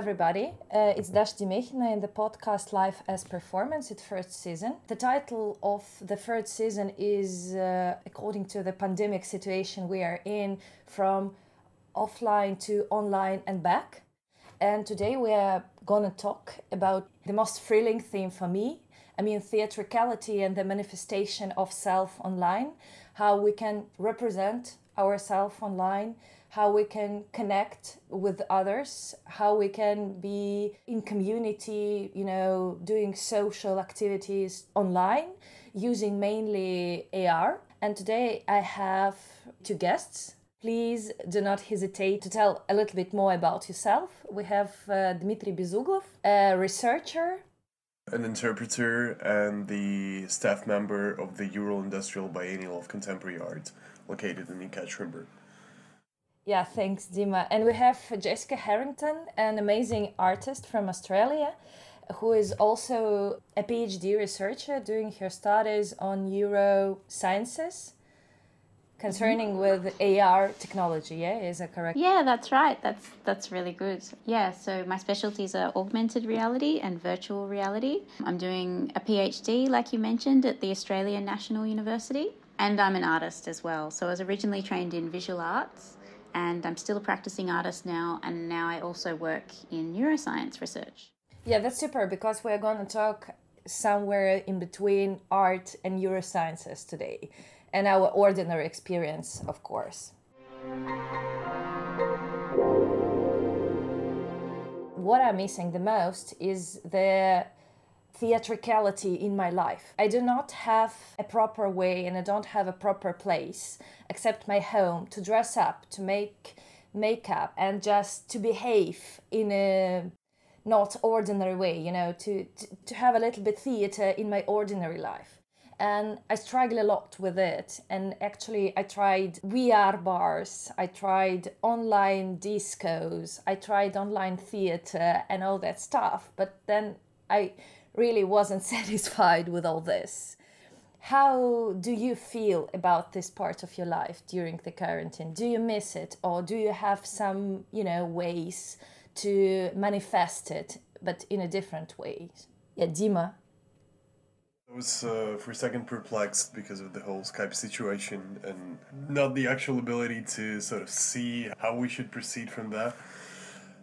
everybody. Uh, it's Dash Demekhina in the podcast Life as Performance, its first season. The title of the third season is, uh, according to the pandemic situation we are in, from offline to online and back. And today we are going to talk about the most thrilling theme for me. I mean, theatricality and the manifestation of self online, how we can represent ourselves online how we can connect with others, how we can be in community, you know, doing social activities online using mainly AR. And today I have two guests. Please do not hesitate to tell a little bit more about yourself. We have uh, Dmitry Bezuglov, a researcher, an interpreter, and the staff member of the Ural Industrial Biennial of Contemporary Art, located in Ekaterinburg. Yeah, thanks, Dima. And we have Jessica Herrington, an amazing artist from Australia, who is also a PhD researcher doing her studies on neurosciences concerning mm-hmm. with AR technology. Yeah, is that correct? Yeah, that's right. That's that's really good. Yeah, so my specialties are augmented reality and virtual reality. I'm doing a PhD, like you mentioned, at the Australian National University, and I'm an artist as well. So I was originally trained in visual arts and I'm still a practicing artist now, and now I also work in neuroscience research. Yeah, that's super because we're going to talk somewhere in between art and neurosciences today, and our ordinary experience, of course. What I'm missing the most is the theatricality in my life. I do not have a proper way and I don't have a proper place except my home to dress up, to make makeup and just to behave in a not ordinary way, you know, to, to, to have a little bit theater in my ordinary life. And I struggle a lot with it. And actually, I tried VR bars, I tried online discos, I tried online theater and all that stuff. But then I really wasn't satisfied with all this. How do you feel about this part of your life during the quarantine? Do you miss it or do you have some, you know, ways to manifest it but in a different way? Yeah, Dima. I was uh, for a second perplexed because of the whole Skype situation and not the actual ability to sort of see how we should proceed from that.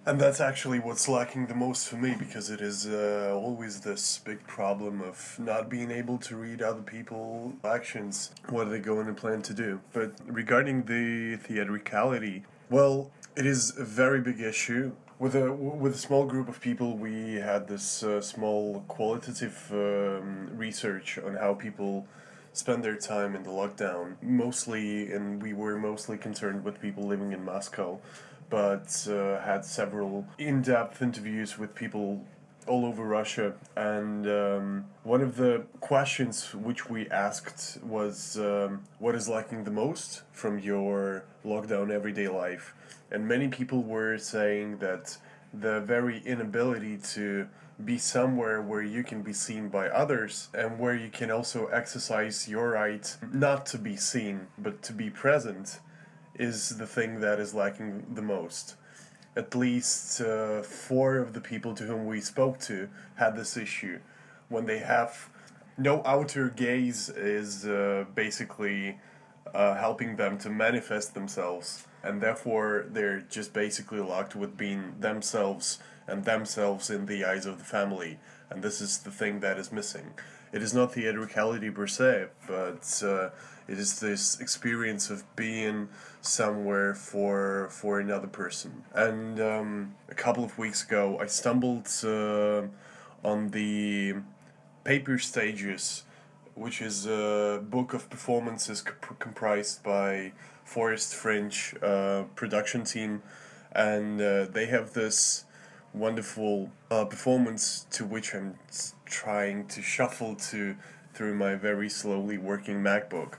And that's actually what's lacking the most for me because it is uh, always this big problem of not being able to read other people's actions, what are they going to plan to do. But regarding the theatricality, well, it is a very big issue. With a with a small group of people, we had this uh, small qualitative um, research on how people spend their time in the lockdown. Mostly, and we were mostly concerned with people living in Moscow but uh, had several in depth interviews with people all over Russia. And um, one of the questions which we asked was um, what is lacking the most from your lockdown everyday life? And many people were saying that the very inability to be somewhere where you can be seen by others and where you can also exercise your right not to be seen but to be present is the thing that is lacking the most. At least uh, four of the people to whom we spoke to had this issue. When they have no outer gaze, is uh, basically uh, helping them to manifest themselves, and therefore they're just basically locked with being themselves and themselves in the eyes of the family. And this is the thing that is missing. It is not theatricality per se, but uh, it is this experience of being somewhere for for another person. And um, a couple of weeks ago, I stumbled uh, on the Paper Stages, which is a book of performances comp- comprised by Forest Fringe uh, production team, and uh, they have this wonderful uh, performance to which I'm trying to shuffle to through my very slowly working MacBook.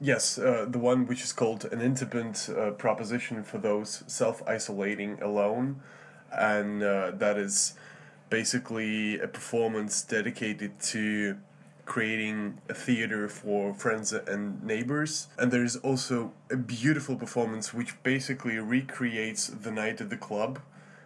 Yes, uh, the one which is called an independent uh, proposition for those self isolating alone, and uh, that is basically a performance dedicated to creating a theater for friends and neighbors. And there's also a beautiful performance which basically recreates the night at the club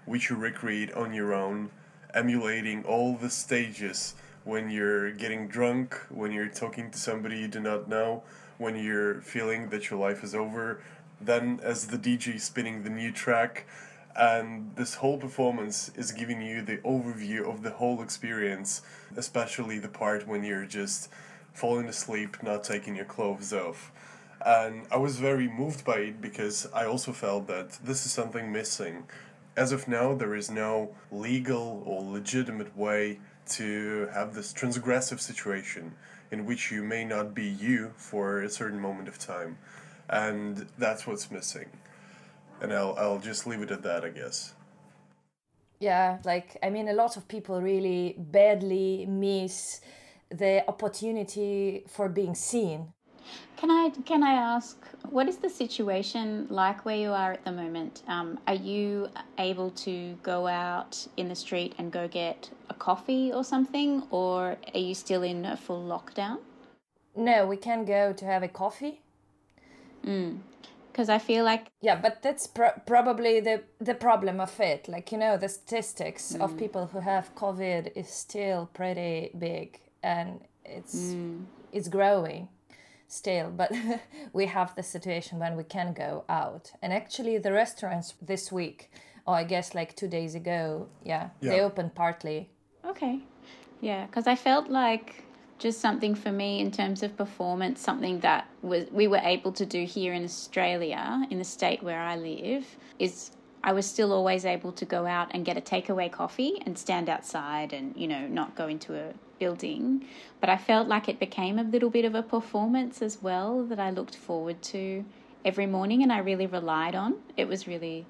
which you recreate on your own, emulating all the stages when you're getting drunk, when you're talking to somebody you do not know, when you're feeling that your life is over, then as the DJ spinning the new track, and this whole performance is giving you the overview of the whole experience, especially the part when you're just falling asleep, not taking your clothes off. And I was very moved by it because I also felt that this is something missing. As of now, there is no legal or legitimate way to have this transgressive situation in which you may not be you for a certain moment of time. And that's what's missing. And I'll, I'll just leave it at that, I guess. Yeah, like, I mean, a lot of people really badly miss the opportunity for being seen. Can I can I ask what is the situation like where you are at the moment? Um, are you able to go out in the street and go get a coffee or something, or are you still in a full lockdown? No, we can go to have a coffee. Mm. Because I feel like Yeah, but that's pr- probably the the problem of it. Like you know, the statistics of mm. people who have COVID is still pretty big, and it's mm. it's growing still. But we have the situation when we can go out, and actually, the restaurants this week, or I guess like two days ago, yeah, they opened partly. Okay. Yeah, because I felt like just something for me in terms of performance, something that was we were able to do here in Australia, in the state where I live, is I was still always able to go out and get a takeaway coffee and stand outside and, you know, not go into a building. But I felt like it became a little bit of a performance as well that I looked forward to every morning and I really relied on. It was really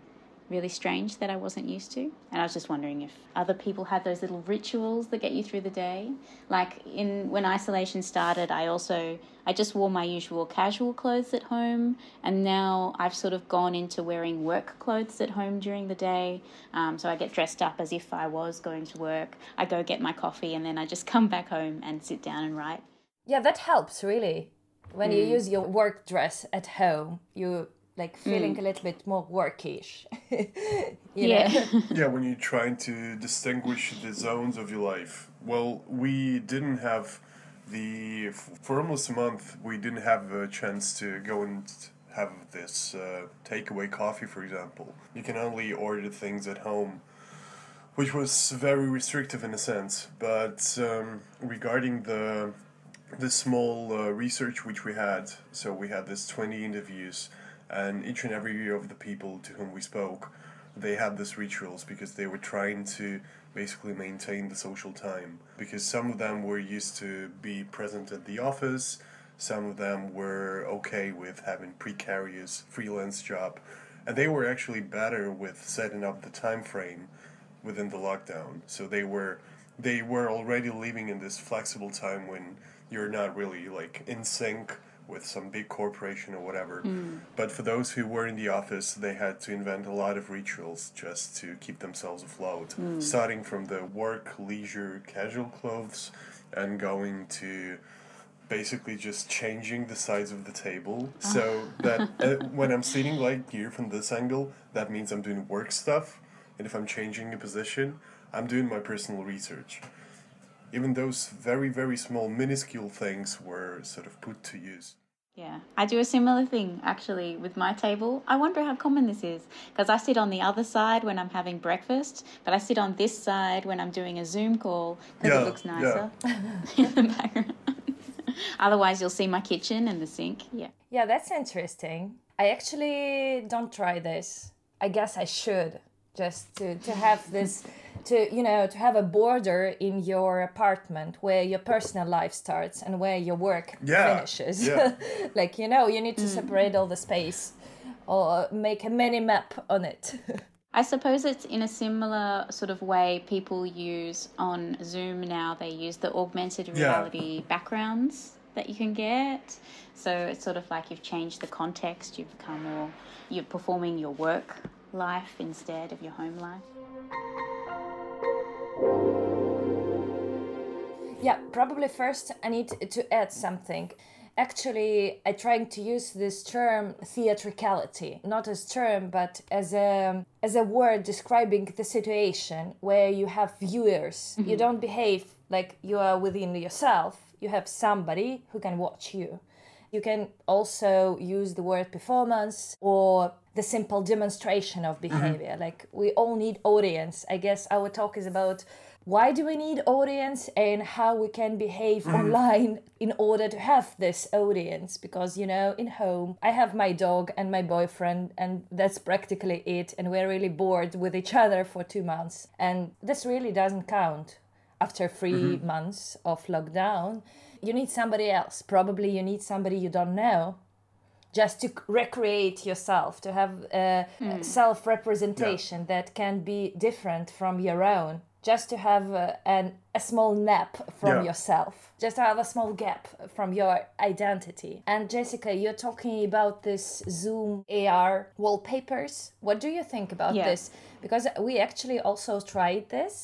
really strange that I wasn't used to. And I was just wondering if other people had those little rituals that get you through the day. Like in when isolation started, I also I just wore my usual casual clothes at home, and now I've sort of gone into wearing work clothes at home during the day. Um, so I get dressed up as if I was going to work. I go get my coffee, and then I just come back home and sit down and write. Yeah, that helps really. When you use your work dress at home, you like feeling a little bit more workish. yeah. yeah, when you're trying to distinguish the zones of your life. Well, we didn't have the for almost a month. We didn't have a chance to go and have this uh, takeaway coffee, for example. You can only order things at home, which was very restrictive in a sense. But um, regarding the the small uh, research which we had, so we had this twenty interviews, and each and every of the people to whom we spoke they had these rituals because they were trying to basically maintain the social time. Because some of them were used to be present at the office some of them were okay with having precarious freelance job and they were actually better with setting up the time frame within the lockdown. So they were they were already living in this flexible time when you're not really like in sync with some big corporation or whatever. Hmm. But for those who were in the office, they had to invent a lot of rituals just to keep themselves afloat. Hmm. Starting from the work, leisure, casual clothes, and going to basically just changing the size of the table ah. so that uh, when I'm sitting like here from this angle, that means I'm doing work stuff. And if I'm changing a position, I'm doing my personal research even those very very small minuscule things were sort of put to use Yeah, I do a similar thing actually with my table. I wonder how common this is because I sit on the other side when I'm having breakfast, but I sit on this side when I'm doing a Zoom call because Yeah, it looks yeah. nicer in the background. Otherwise, you'll see my kitchen and the sink. Yeah. Yeah, that's interesting. I actually don't try this. I guess I should just to, to have this to you know to have a border in your apartment where your personal life starts and where your work Yeah, finishes. yeah. like you know, you need to mm. separate all the space or make a mini map on it. I suppose it's in a similar sort of way people use on Zoom now. They use the augmented Yeah. reality backgrounds that you can get. So it's sort of like you've changed the context, you've become more, you're performing your work life instead of your home life. Yeah, probably first I need to add something. actually i trying to use this term theatricality not as term but as a as a word describing the situation where you have viewers. You mm-hmm. don't behave like you are within yourself. You have somebody who can watch you. You can also use the word performance or the simple demonstration of mm-hmm. behavior. Like we all need audience. I guess our talk is about why do we need audience and how we can behave mm-hmm. online in order to have this audience? Because you know in home i have my dog and my boyfriend and that's practically it and we're really bored with each other for two months and this really doesn't count. After 3 mm-hmm. months of lockdown you need somebody else. Probably you need somebody you don't know just to recreate yourself to have uh, mm. a self representation that can be different from your own just to have a, an, a small nap from Yeah. yourself just to have a small gap from your identity and jessica you're talking about this zoom ar wallpapers what do you think about Yeah. this because we actually also tried this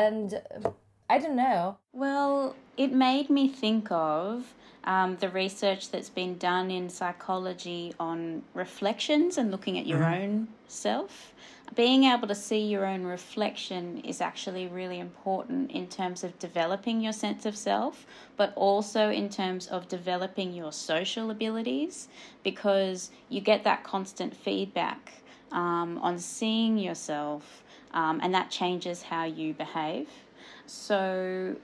and uh, i don't know Well, it made me think of um, the research that's been done in psychology on reflections and looking at your own self. Being able to see your own reflection is actually really important in terms of developing your sense of self, but also in terms of developing your social abilities because you get that constant feedback um, on seeing yourself um, and that changes how you behave. So,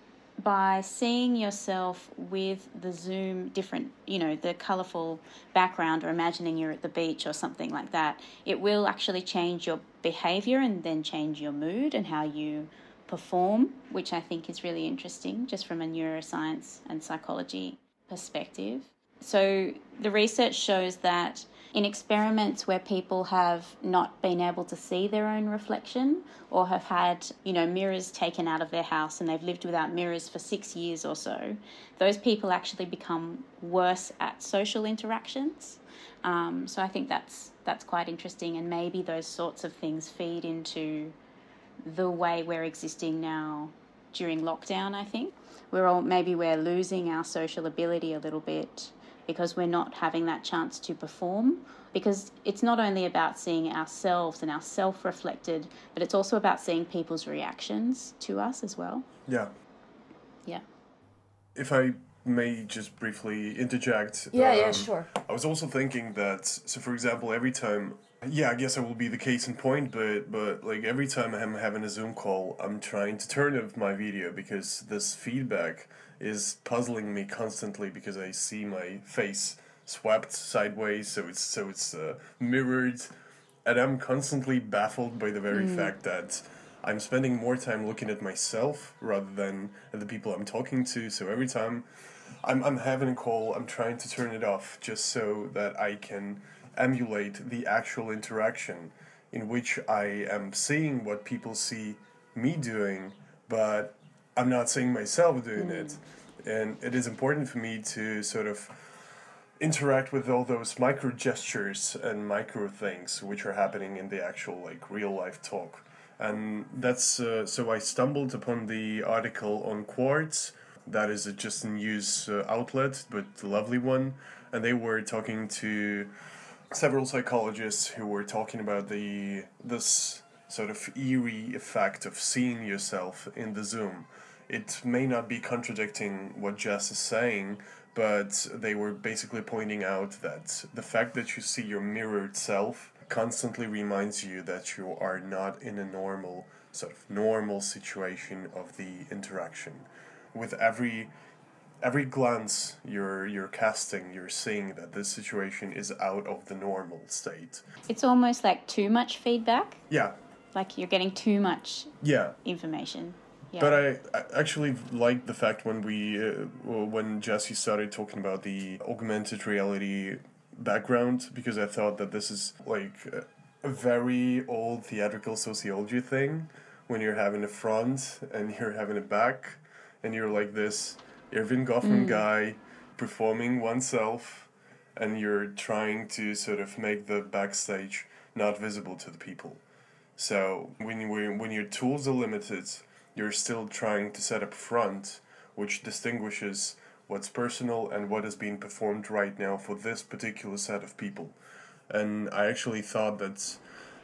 by seeing yourself with the Zoom different, you know, the colorful background, or imagining you're at the beach or something like that, it will actually change your behavior and then change your mood and how you perform, which I think is really interesting just from a neuroscience and psychology perspective. So, the research shows that in experiments where people have not been able to see their own reflection or have had, you know, mirrors taken out of their house and they've lived without mirrors for six years or so, those people actually become worse at social interactions. Um, so I think that's that's quite interesting, and maybe those sorts of things feed into the way we're existing now during lockdown. I think we're all maybe we're losing our social ability a little bit because we're not having that chance to perform. Because it's not only about seeing ourselves and our self reflected, but it's also about seeing people's reactions to us as well. Yeah. Yeah. If I may just briefly interject. yeah yeah um, sure I was also thinking that, so for example, every time, yeah, I guess I will be the case in point, but but like every time I'm having a Zoom call, I'm trying to turn off my video because this feedback is puzzling me constantly because I see my face swept sideways, so it's so it's uh, mirrored, and I'm constantly baffled by the very fact that. I'm spending more time looking at myself rather than at the people I'm talking to. So every time I'm, I'm having a call, I'm trying to turn it off just so that I can emulate the actual interaction in which I am seeing what people see me doing, but I'm not seeing myself doing it. And it is important for me to sort of interact with all those micro gestures and micro things which are happening in the actual like real life talk. And that's uh, so i stumbled upon the article on quartz. That is a just a news uh, outlet but a lovely one. And they were talking to several psychologists who were talking about the this sort of eerie effect of seeing yourself in the zoom it may not be contradicting what Jess is saying, but they were basically pointing out that the fact that you see your mirrored self constantly reminds you that you are not in a normal, sort of normal situation of the interaction. With every every glance you're you're casting, you're seeing that this situation is out of the normal state. It's almost like too much feedback, Yeah, like you're getting too much yeah. information. Yeah. But I, I actually liked the fact when we uh, when Jesse started talking about the augmented reality background because I thought that this is like a, very old theatrical sociology thing when you're having a front and you're having a back and you're like this Erving Goffman guy performing oneself and you're trying to sort of make the backstage not visible to the people. So when you when your tools are limited, you're still trying to set up front, which distinguishes what's personal, and what is being performed right now for this particular set of people. And I actually thought that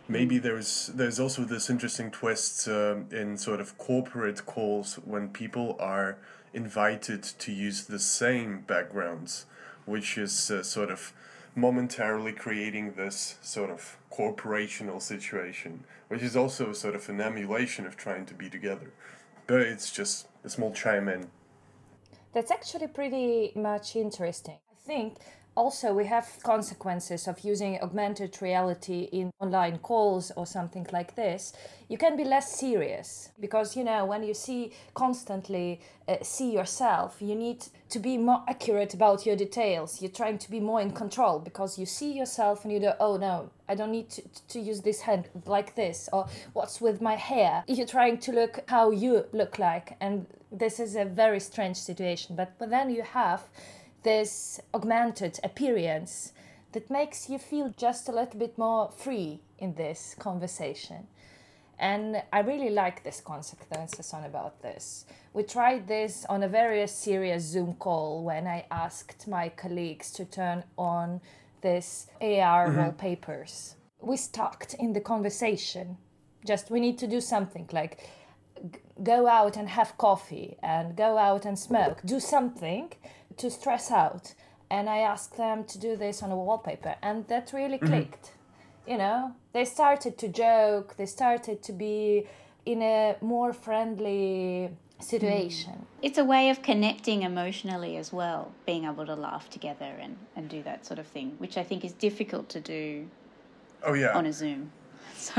maybe there's there's also this interesting twist uh, in sort of corporate calls when people are invited to use the same backgrounds, which is uh, sort of momentarily creating this sort of corporational situation, which is also sort of an emulation of trying to be together. But it's just a small chime in. That's actually pretty much interesting. I think also we have consequences of using augmented reality in online calls or something like this. You can be less serious because you know when you see constantly uh, see yourself you need to be more accurate about your details. You're trying to be more in control because you see yourself and you go oh no i don't need to, to use this hand like this or what's with my hair? You're trying to look how you look like and this is a very strange situation. But, but then you have this augmented appearance that makes you feel just a little bit more free in this conversation. And I really like this consequences on about this. We tried this on a very serious Zoom call when I asked my colleagues to turn on this AR mm-hmm. wallpapers. We stuck in the conversation. Just we need to do something like go out and have coffee and go out and smoke. Do something to stress out and I asked them to do this on a wallpaper, and that really mm-hmm. clicked. Mm-hmm. You know, they started to joke, they started to be in a more friendly situation. Mm. It's a way of connecting emotionally as well, being able to laugh together and, and do that sort of thing, which I think is difficult to do oh, yeah. on a Zoom.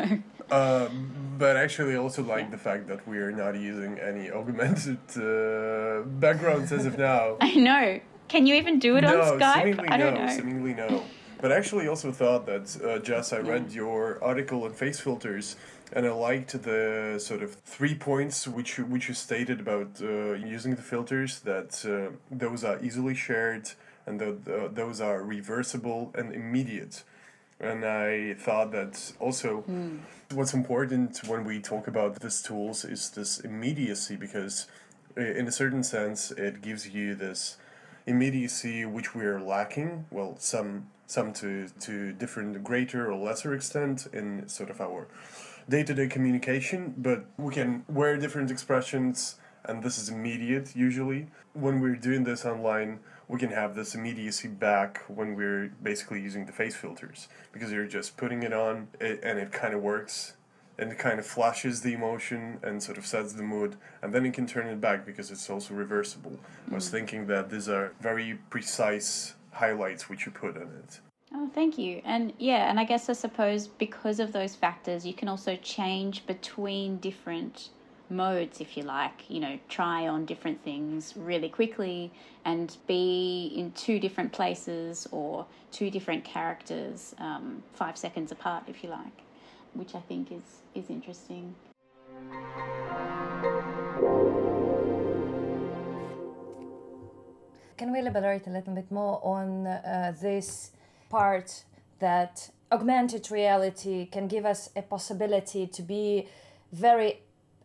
So. Uh, but actually, I also like yeah. the fact that we are not using any augmented uh, backgrounds as of now. I know. Can you even do it no, on Skype? I don't no, know. Seemingly no. But I actually also thought that, uh, Jess, I read yeah. your article on face filters, and I liked the sort of three points which you, which you stated about uh, using the filters. That uh, those are easily shared, and that those are reversible and immediate. And I thought that also mm. what's important when we talk about these tools is this immediacy because, in a certain sense, it gives you this immediacy which we are lacking. Well, some some to to different greater or lesser extent in sort of our day to day communication, but we can wear different expressions, and this is immediate usually. When we're doing this online, we can have this immediacy back when we're basically using the face filters because you're just putting it on it, and it kind of works and it kind of flashes the emotion and sort of sets the mood and then you can turn it back because it's also reversible mm. i was mm. thinking that these are very precise highlights which you put in it Oh, thank you. And yeah, and I guess I suppose because of those factors, you can also change between different modes, if you like, you know, try on different things really quickly and be in two different places or two different characters um, five seconds apart, if you like, which I think is, is interesting. Can we elaborate a little bit more on uh, this part that augmented reality can give us a possibility to be very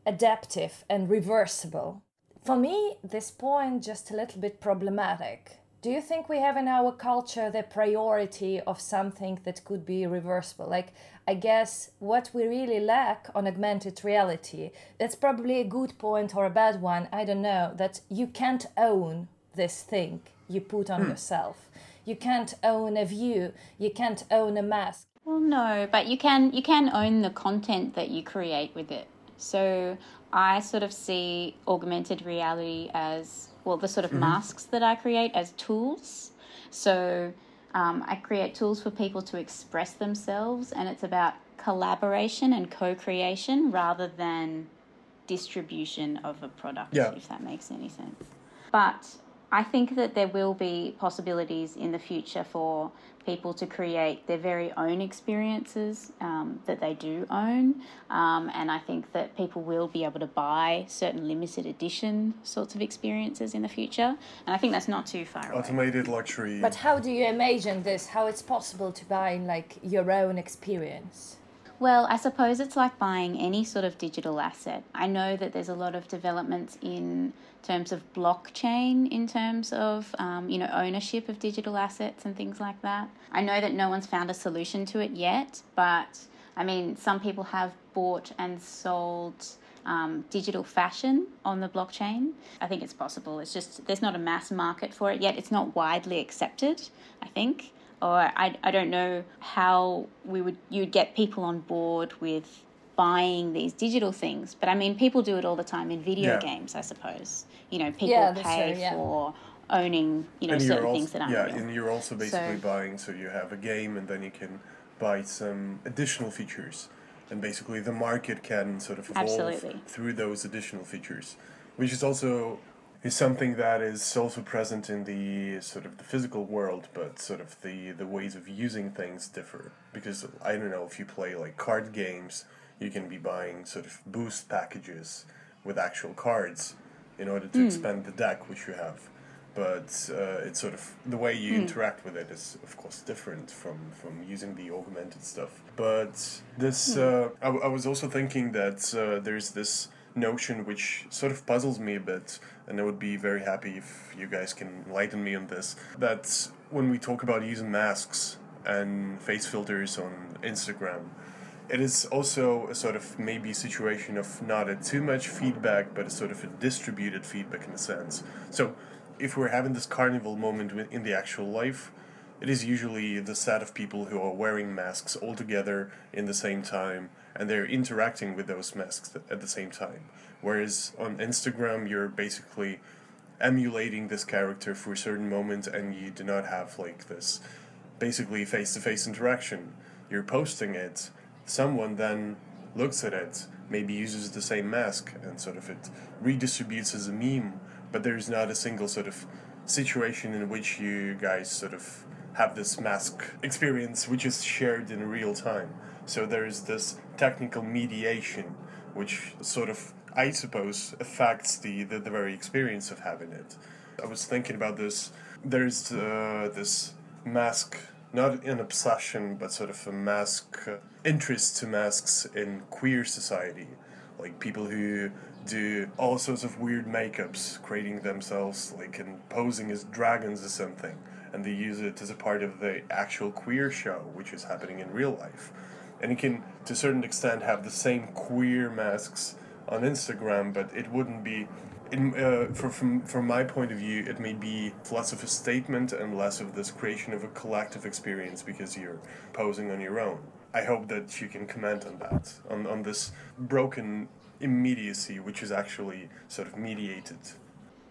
adaptive and reversible. For me, this point just a little bit problematic. Do you think we have in our culture the priority of something that could be reversible? Like, I guess what we really lack on augmented reality, that's probably a good point or a bad one, I don't know, that you can't own this thing you put on hmm. yourself. You can't own a view, you can't own a mask. Well, no, but you can you can own the content that you create with it. So I sort of see augmented reality as well, the sort of mm-hmm. masks that I create as tools. So um, I create tools for people to express themselves, and it's about collaboration and co creation rather than distribution of a product, yeah. if that makes any sense. But I think that there will be possibilities in the future for people to create their very own experiences um, that they do own. Um, and I think that people will be able to buy certain limited edition sorts of experiences in the future. And I think that's not too far Automated away. luxury. But how do you imagine this? How it's possible to buy like your own experience? Well, I suppose it's like buying any sort of digital asset. I know that there's a lot of developments in terms of blockchain, in terms of um, you know ownership of digital assets and things like that. I know that no one's found a solution to it yet, but I mean, some people have bought and sold um, digital fashion on the blockchain. I think it's possible. It's just there's not a mass market for it yet. It's not widely accepted. I think or I, I don't know how we would you'd get people on board with buying these digital things but i mean people do it all the time in video yeah. games i suppose you know people yeah, pay true, yeah. for owning you know and certain also, things that aren't yeah real. and you're also basically so, buying so you have a game and then you can buy some additional features and basically the market can sort of evolve absolutely. through those additional features which is also is something that is also present in the sort of the physical world, but sort of the the ways of using things differ. Because I don't know if you play like card games, you can be buying sort of boost packages with actual cards in order to mm. expand the deck which you have. But uh, it's sort of the way you mm. interact with it is of course different from from using the augmented stuff. But this, mm. uh, I, I was also thinking that uh, there's this notion which sort of puzzles me a bit, and I would be very happy if you guys can enlighten me on this. That when we talk about using masks and face filters on Instagram, it is also a sort of maybe situation of not a too much feedback, but a sort of a distributed feedback in a sense. So if we're having this carnival moment in the actual life, it is usually the set of people who are wearing masks all together in the same time and they're interacting with those masks at the same time. Whereas on Instagram, you're basically emulating this character for a certain moment and you do not have like this basically face to face interaction. You're posting it, someone then looks at it, maybe uses the same mask and sort of it redistributes as a meme, but there's not a single sort of situation in which you guys sort of have this mask experience which is shared in real time. So there's this technical mediation, which sort of, I suppose, affects the, the, the very experience of having it. I was thinking about this. There's uh, this mask, not an obsession, but sort of a mask uh, interest to masks in queer society. Like people who do all sorts of weird makeups, creating themselves like and posing as dragons or something, and they use it as a part of the actual queer show, which is happening in real life and you can to a certain extent have the same queer masks on Instagram, but it wouldn't be. In, uh, for, from from my point of view, it may be less of a statement and less of this creation of a collective experience because you're posing on your own. I hope that you can comment on that, on, on this broken immediacy, which is actually sort of mediated.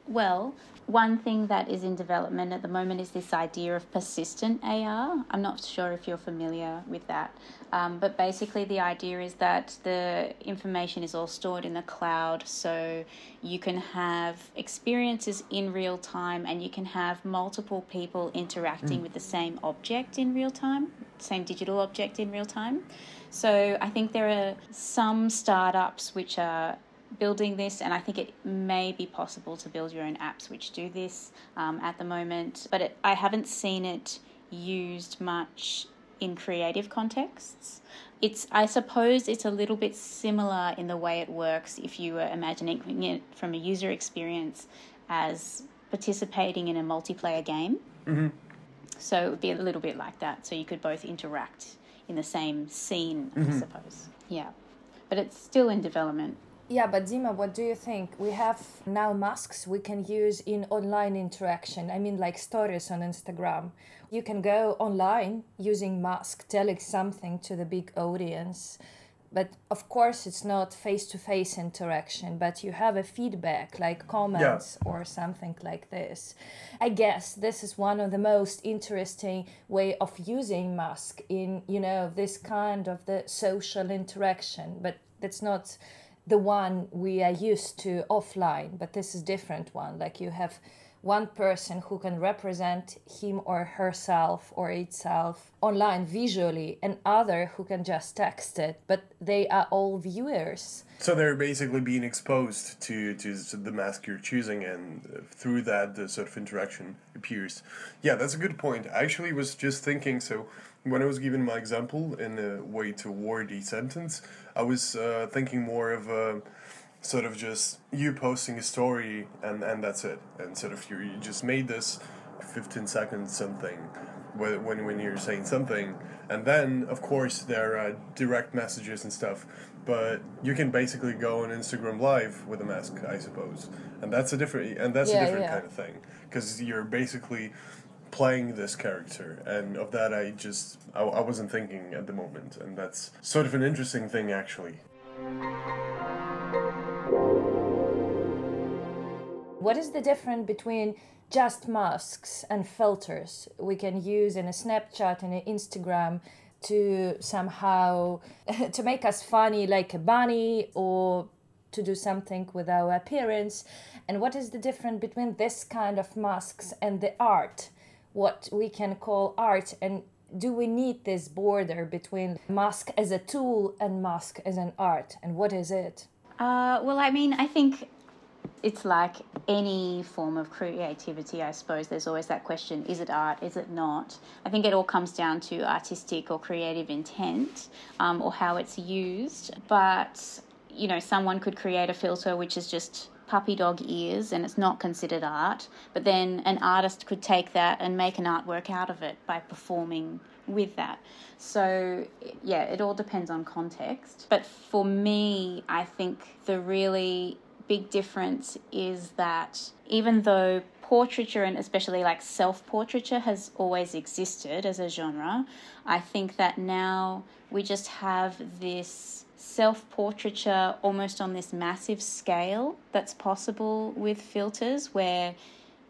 Well, one thing that is in development at the moment is this idea of persistent AR. I'm not sure if you're familiar with that, um, but basically, the idea is that the information is all stored in the cloud, so you can have experiences in real time and you can have multiple people interacting mm. with the same object in real time, same digital object in real time. So, I think there are some startups which are building this, and I think it may be possible to build your own apps which do this um, at the moment, but it, I haven't seen it used much in creative contexts. It's, I suppose, it's a little bit similar in the way it works if you were imagining it from a user experience as participating in a multiplayer game. Mm-hmm. So it would be a little bit like that. So you could both interact in the same scene, mm-hmm. I suppose. Yeah. But it's still in development. Yeah, but Dima, what do you think? We have now masks we can use in online interaction. I mean, like stories on Instagram. You can go online using mask, telling something to the big audience. But of course, it's not face to face interaction, but you have a feedback like comments yeah. or something like this. I guess this is one of the most interesting way of using mask in, you know, this kind of the social interaction, but that's not the one we are used to offline, but this is different one. Like you have one person who can represent him or herself or itself online visually and other who can just text it but they are all viewers. So they're basically being exposed to, to the mask you're choosing and uh, through that the sort of interaction appears. Yeah that's a good point. I actually was just thinking so when I was giving my example in a way to wordy sentence, I was uh, thinking more of a sort of just you posting a story and, and that's it. And sort of you, you just made this 15 seconds something when, when, when you're saying something. And then, of course, there are direct messages and stuff. But you can basically go on Instagram Live with a mask, I suppose, and that's a different and that's Yeah, a different yeah. kind of thing because you're basically playing this character and of that i just I, I wasn't thinking at the moment and that's sort of an interesting thing actually. What is the difference between just masks and filters? We can use in a Snapchat and an Instagram to somehow to make us funny like a bunny or to do something with our appearance. And what is the difference between this kind of masks and the art what we can call art and do we need this border between mask as a tool and mask as an art and what is it Uh, well, I mean, I think it's like any form of creativity, I suppose. There's always that question is it art, is it not? I think it all comes down to artistic or creative intent um, or how it's used. But, you know, someone could create a filter which is just puppy dog ears and it's not considered art, but then an artist could take that and make an artwork out of it by performing with that. So, yeah, it all depends on context. But for me, I think the really big difference is that even though portraiture and especially like self portraiture has always existed as a genre, I think that now we just have this self portraiture almost on this massive scale that's possible with filters where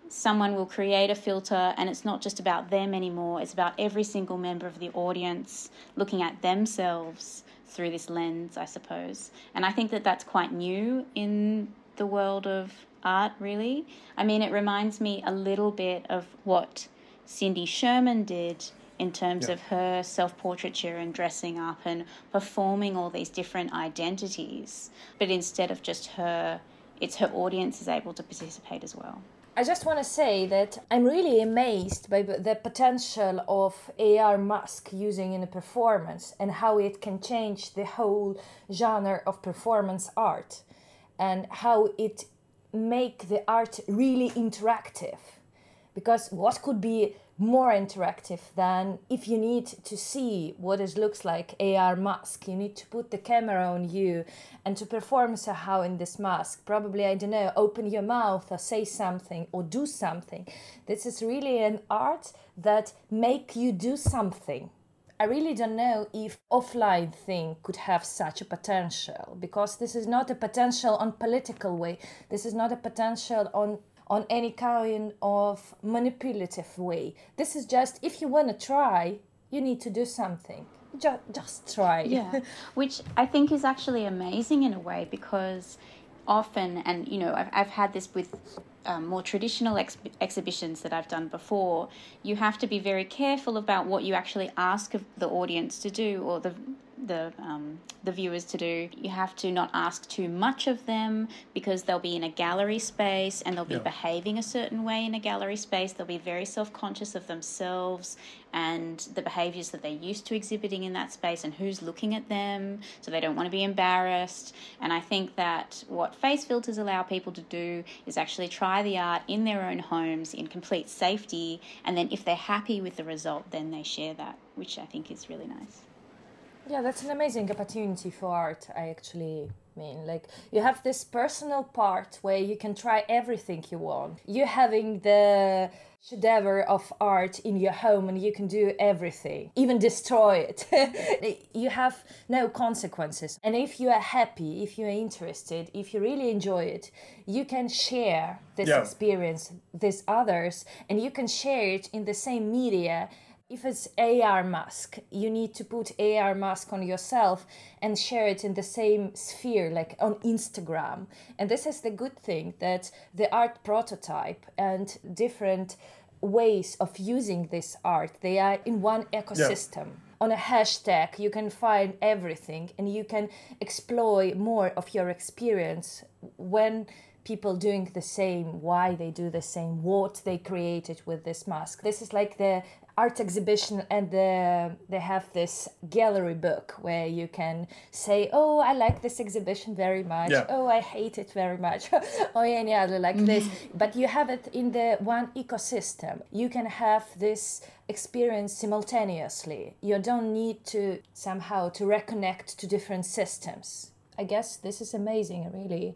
someone will create a filter and it's not just about them anymore it's about every single member of the audience looking at themselves through this lens i suppose. And i think that that's quite new in the world of art really. I mean it reminds me a little bit of what cindy sherman did in terms Yeah. of her self portraiture and dressing up and performing all these different identities. But instead of just her it's her audience is able to participate as well. I just want to say that I'm really amazed by the potential of AR mask using in a performance and how it can change the whole genre of performance art and how it make the art really interactive. Because what could be more interactive than if you need to see what it looks like AR mask. You need to put the camera on you and to perform somehow in this mask. Probably I don't know open your mouth or say something or do something. This is really an art that make you do something. I really don't know if offline thing could have such a potential because this is not a potential on political way. This is not a potential on on any kind of manipulative way. This is just if you want to try, you need to do something. Just just try. yeah which i think is actually amazing in a way because often and you know i've, I've had this with um, more traditional ex- exhibitions that i've done before you have to be very careful about what you actually ask of the audience to do or the the um, the viewers to do. You have to not ask too much of them because they'll be in a gallery space and they'll be Yeah. behaving a certain way in a gallery space. They'll be very self conscious of themselves and the behaviors that they're used to exhibiting in that space and who's looking at them. So they don't want to be embarrassed. And I think that what face filters allow people to do is actually try the art in their own homes in complete safety. And then if they're happy with the result, then they share that, which I think is really nice. Yeah, that's an amazing opportunity for art. I actually mean, like, you have this personal part where you can try everything you want. You having the chedevre of art in your home and you can do everything, even destroy it. you have no consequences. And if you are happy, if you are interested, if you really enjoy it, you can share this Yeah. experience with others and you can share it in the same media if it's AR mask, you need to put AR mask on yourself and share it in the same sphere, like on Instagram. And this is the good thing that the art prototype and different ways of using this art, they are in one ecosystem. On a hashtag, you can find everything and you can explore more of your experience when people doing the same, why they do the same, what they created with this mask. This is like the art exhibition and the, they have this gallery book where you can say, "Oh, I like this exhibition very much. Yeah. Oh, I hate it very much. oh, any other like this." Mm-hmm. But you have it in the one ecosystem. You can have this experience simultaneously. You don't need to somehow to reconnect to different systems. I guess this is amazing, really.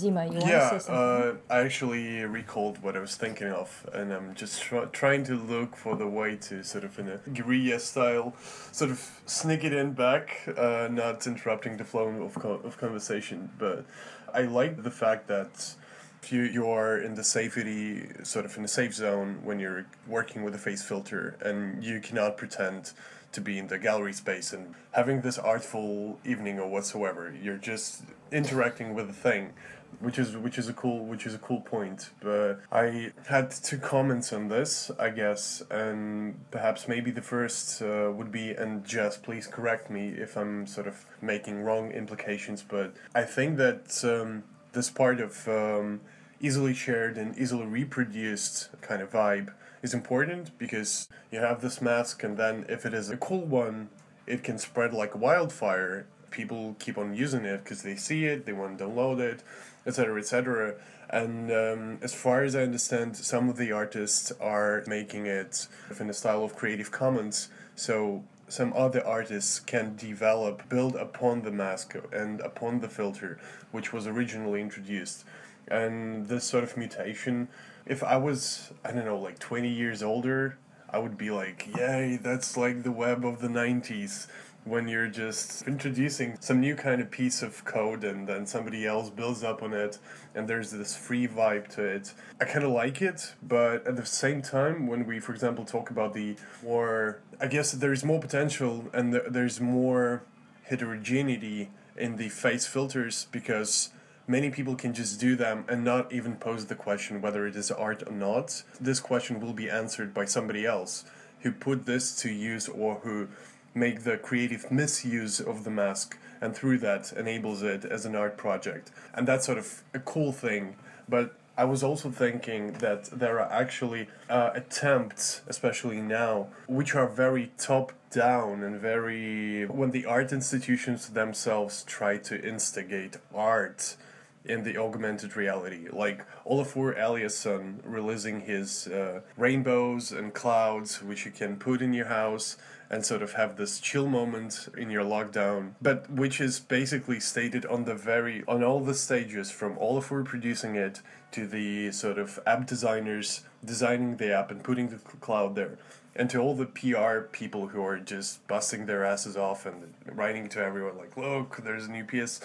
Dima, you want yeah, to say something? uh, I actually recalled what I was thinking of, and I'm just tr- trying to look for the way to sort of in a guerrilla style, sort of sneak it in back, uh, not interrupting the flow of, co- of conversation. But I like the fact that if you, you are in the safety, sort of in the safe zone when you're working with a face filter, and you cannot pretend to be in the gallery space and having this artful evening or whatsoever. You're just interacting with the thing which is which is a cool which is a cool point. But I had two comments on this, I guess, and perhaps maybe the first uh, would be, and just please correct me if I'm sort of making wrong implications, but I think that um, this part of um, easily shared and easily reproduced kind of vibe is important because you have this mask, and then if it is a cool one, it can spread like wildfire. People keep on using it because they see it, they want to download it, etc., etc. And um, as far as I understand, some of the artists are making it in the style of Creative Commons. So some other artists can develop, build upon the mask and upon the filter, which was originally introduced. And this sort of mutation, if I was, I don't know, like 20 years older, I would be like, yay, that's like the web of the 90s when you're just introducing some new kind of piece of code and then somebody else builds up on it and there's this free vibe to it. I kind of like it, but at the same time, when we, for example, talk about the more, I guess there's more potential and th- there's more heterogeneity in the face filters because many people can just do them and not even pose the question whether it is art or not. This question will be answered by somebody else who put this to use or who make the creative misuse of the mask and through that enables it as an art project. And that's sort of a cool thing. But i was also thinking that there are actually uh, attempts especially now which are very top down and very when the art institutions themselves try to instigate art in the augmented reality, like Olafur Eliasson releasing his uh, rainbows and clouds, which you can put in your house and sort of have this chill moment in your lockdown, but which is basically stated on the very on all the stages from Olafur producing it to the sort of app designers designing the app and putting the cloud there. And to all the PR people who are just busting their asses off and writing to everyone like, look, there's a new PS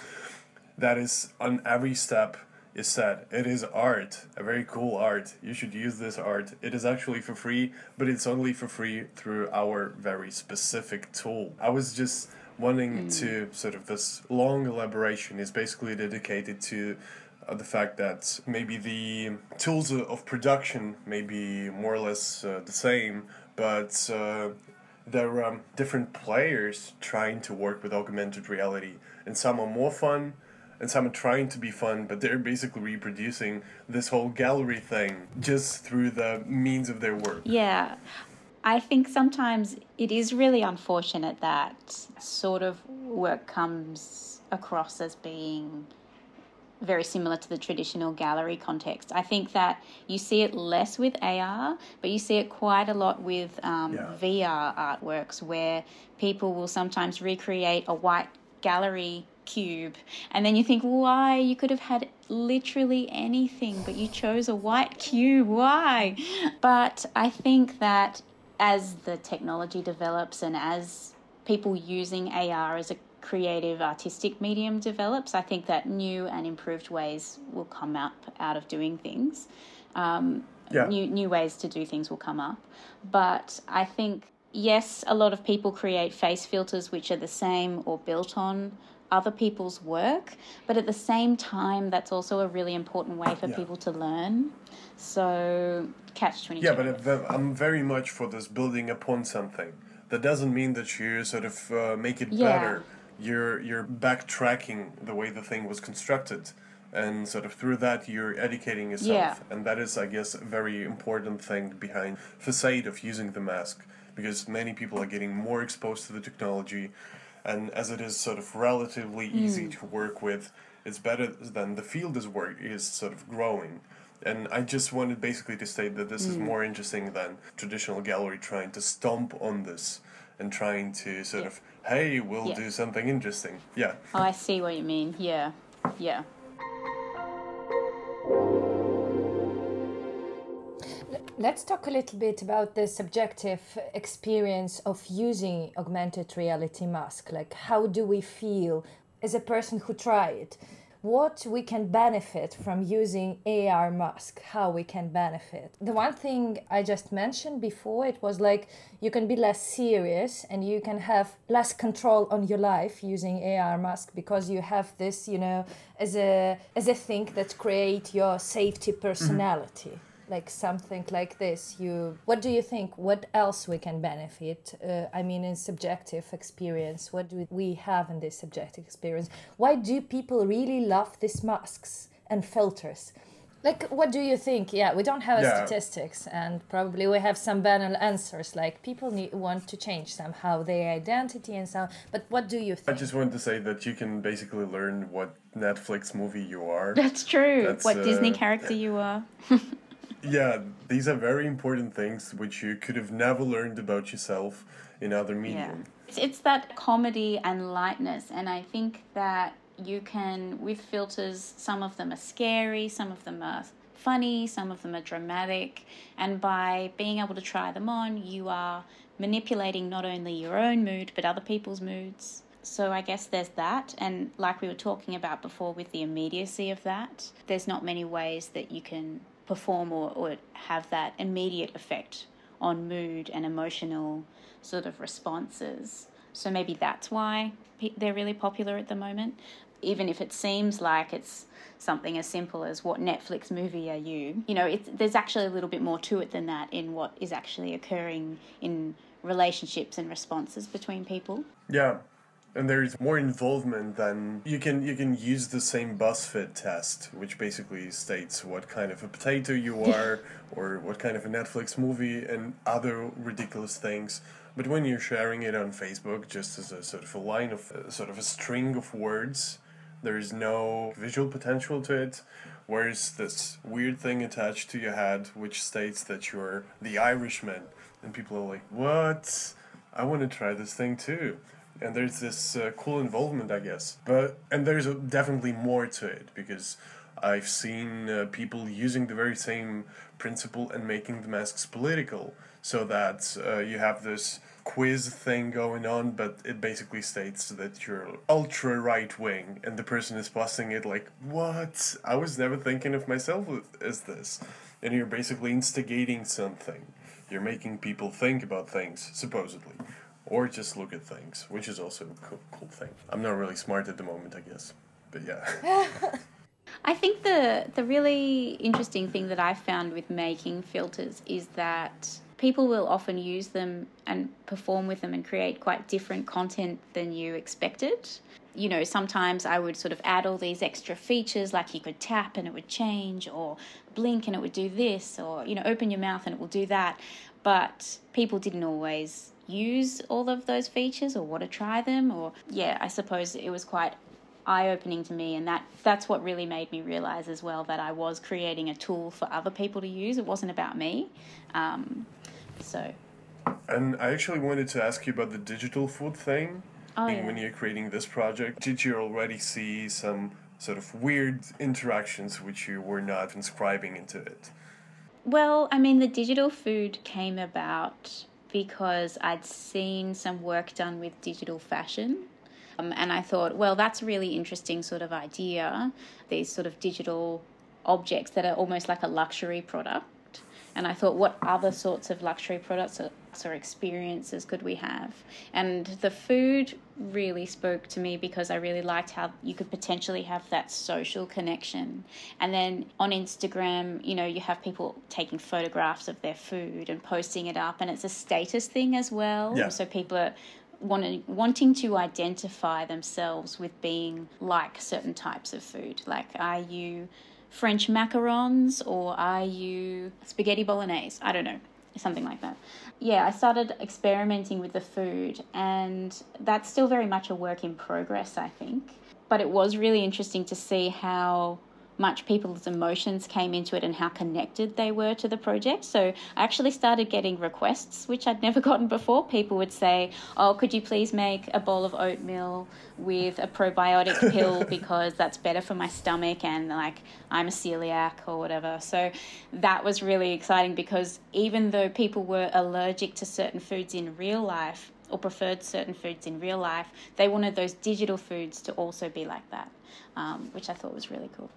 that is on every step is said it is art a very cool art. You should use this art. It is actually for free but it's only for free through our very specific tool. I was just wanting to sort of this long elaboration is basically dedicated to uh, the fact that maybe the tools of production may be more or less uh, the same but uh, there are um, different players trying to work with augmented reality. And some are more fun and some are trying to be fun, but they're basically reproducing this whole gallery thing just through the means of their work. Yeah. I think sometimes it is really unfortunate that sort of work comes across as being very similar to the traditional gallery context. I think that you see it less with AR, but you see it quite a lot with um, Yeah. VR artworks where people will sometimes recreate a white gallery cube. And then you think why? You could have had literally anything but you chose a white cube. Why? But i think that as the technology develops and as people using ar as a creative artistic medium develops i think that new and improved ways will come up out of doing things. Um, Yeah. new new ways to do things will come up. But i think yes a lot of people create face filters which are the same or built on other people's work but at the same time that's also a really important way for Yeah. people to learn so catch 22 Yeah, but I'm very much for this building upon something. That doesn't mean that you sort of uh, make it Yeah. better. You're you're backtracking the way the thing was constructed, and sort of through that you're educating yourself Yeah. and that is i guess a very important thing behind facade of using the mask because many people are getting more exposed to the technology and as it is sort of relatively easy hmm. to work with it's better than the field is work is sort of growing and i just wanted basically to state that this is hmm. more interesting than traditional gallery trying to stomp on this and trying to sort Yeah. of hey we'll Yeah. do something interesting yeah Oh, I see what you mean. Yeah. Yeah. Let's talk a little bit about the subjective experience of using augmented reality mask. Like, how do we feel as a person who tried it? What we can benefit from using AR mask, how we can benefit. The one thing I just mentioned before, it was like you can be less serious and you can have less control on your life using AR mask because you have this, you know, as a as a thing that create your safety mm-hmm. personality like something like this you what do you think what else we can benefit uh, i mean in subjective experience what do we have in this subjective experience why do people really love these masks and filters like what do you think yeah we don't have Yeah. statistics and probably we have some banal answers like people need, want to change somehow their identity and so on but what do you think I just wanted to say that you can basically learn what Netflix movie you are. That's true. That's, what Disney uh, character you are. yeah, these are very important things which you could have never learned about yourself in other Yeah. medium. It's, it's that comedy and lightness, and I think that you can, with filters, some of them are scary, some of them are funny, some of them are dramatic, and by being able to try them on, you are manipulating not only your own mood but other people's moods. So I guess there's that, and like we were talking about before with the immediacy of that, there's not many ways that you can perform or, or have that immediate effect on mood and emotional sort of responses. So maybe that's why they're really popular at the moment. Even if it seems like it's something as simple as what Netflix movie are you, you know, it's, there's actually a little bit more to it than that in what is actually occurring in relationships and responses between people. Yeah. And there's more involvement than you can you can use the same BuzzFeed test, which basically states what kind of a potato you are or what kind of a Netflix movie and other ridiculous things. But when you're sharing it on Facebook just as a sort of a line of uh, sort of a string of words, there is no visual potential to it. Whereas this weird thing attached to your head, which states that you're the Irishman, and people are like, "What? I want to try this thing too." And there's this uh, cool involvement, I guess. But and there's definitely more to it because I've seen uh, people using the very same principle and making the masks political, so that uh, you have this quiz thing going on, but it basically states that you're ultra right wing, and the person is posting it like, "What? I was never thinking of myself as this," and you're basically instigating something. You're making people think about things, supposedly, or just look at things, which is also a cool, cool thing. I'm not really smart at the moment, I guess, but yeah. I think the the really interesting thing that I found with making filters is that people will often use them and perform with them and create quite different content than you expected. You know, sometimes I would sort of add all these extra features like you could tap and it would change or blink and it would do this or you know open your mouth and it will do that. But people didn't always use all of those features or want to try them or yeah, I suppose it was quite eye opening to me and that that's what really made me realize as well that I was creating a tool for other people to use it wasn't about me um, so And I actually wanted to ask you about the digital food thing. Oh, yeah. When you're creating this project, did you already see some sort of weird interactions which you were not inscribing into it? well I mean the digital food came about because I'd seen some work done with digital fashion. Um, and I thought well that's a really interesting sort of idea. These sort of digital objects that are almost like a luxury product and I thought, what other sorts of luxury products or, or experiences could we have? And the food really spoke to me because I really liked how you could potentially have that social connection. And then on Instagram, you know, you have people taking photographs of their food and posting it up, and it's a status thing as well. Yeah. So people are wanting wanting to identify themselves with being like certain types of food. Like, are you French macarons or are you spaghetti bolognese? I don't know, something like that. Yeah, I started experimenting with the food, and that's still very much a work in progress, I think. But it was really interesting to see how much people's emotions came into it and how connected they were to the project. So I actually started getting requests, which I'd never gotten before. People would say, Oh, could you please make a bowl of oatmeal with a probiotic pill because that's better for my stomach and like I'm a celiac or whatever. So that was really exciting because even though people were allergic to certain foods in real life, or preferred certain foods in real life, they wanted those digital foods to also be like that, um, which I thought was really cool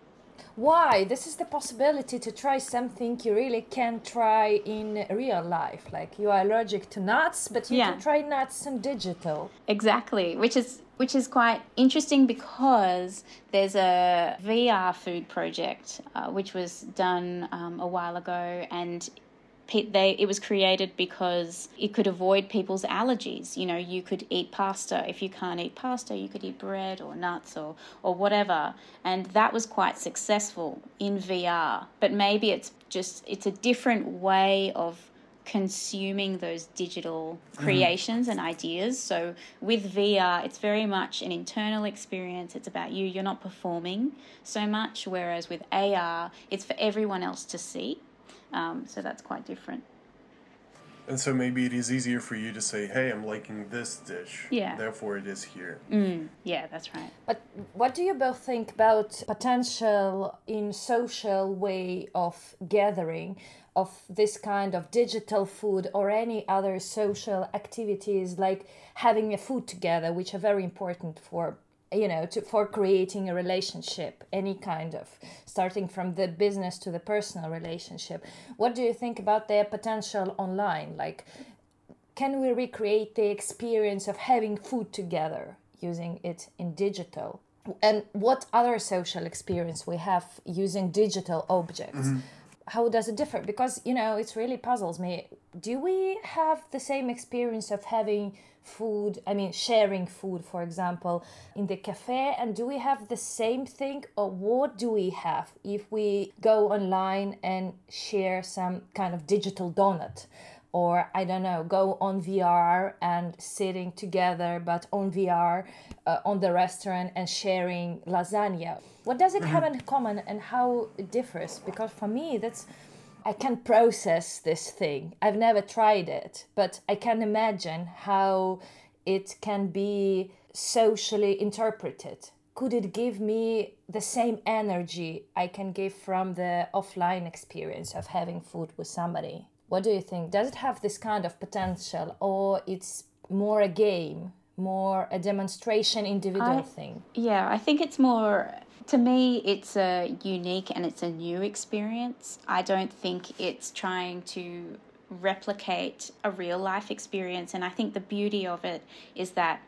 why? This is the possibility to try something you really can't try in real life. Like you are allergic to nuts but you yeah. can try nuts in digital. Exactly which is which is quite interesting because there's a VR food project uh, which was done um, a while ago and they it was created because it could avoid people's allergies. You know, you could eat pasta. If you can't eat pasta, you could eat bread or nuts or or whatever. And that was quite successful in VR. But maybe it's just it's a different way of consuming those digital mm-hmm. creations mm. and ideas. So with VR, it's very much an internal experience. It's about you. You're not performing so much. Whereas with AR, it's for everyone else to see. Um, so that's quite different. And so maybe it is easier for you to say, "Hey, I'm liking this dish. Yeah. Therefore, it is here." Mm, yeah, that's right. But what do you both think about potential in social way of gathering of this kind of digital food or any other social activities like having a food together, which are very important for you know to, for creating a relationship any kind of starting from the business to the personal relationship. What do you think about their potential online? Like can we recreate the experience of having food together using it in digital? And what other social experience we have using digital objects? Mm-hmm. how does it differ? Because you know it really puzzles me do we have the same experience of having food i mean sharing food for example in the cafe and do we have the same thing or what do we have if we go online and share some kind of digital donut or I don't know, go on VR and sitting together, but on VR uh, on the restaurant and sharing lasagna. What does it have mm-hmm. in common and how it differs? Because for me, that's I can process this thing. I've never tried it, but I can imagine how it can be socially interpreted. Could it give me the same energy I can give from the offline experience of having food with somebody? What do you think? Does it have this kind of potential or it's more a game, more a demonstration individual I, thing? Yeah, I think it's more to me, it's a unique and it's a new experience. I don't think it's trying to replicate a real life experience. And I think the beauty of it is that,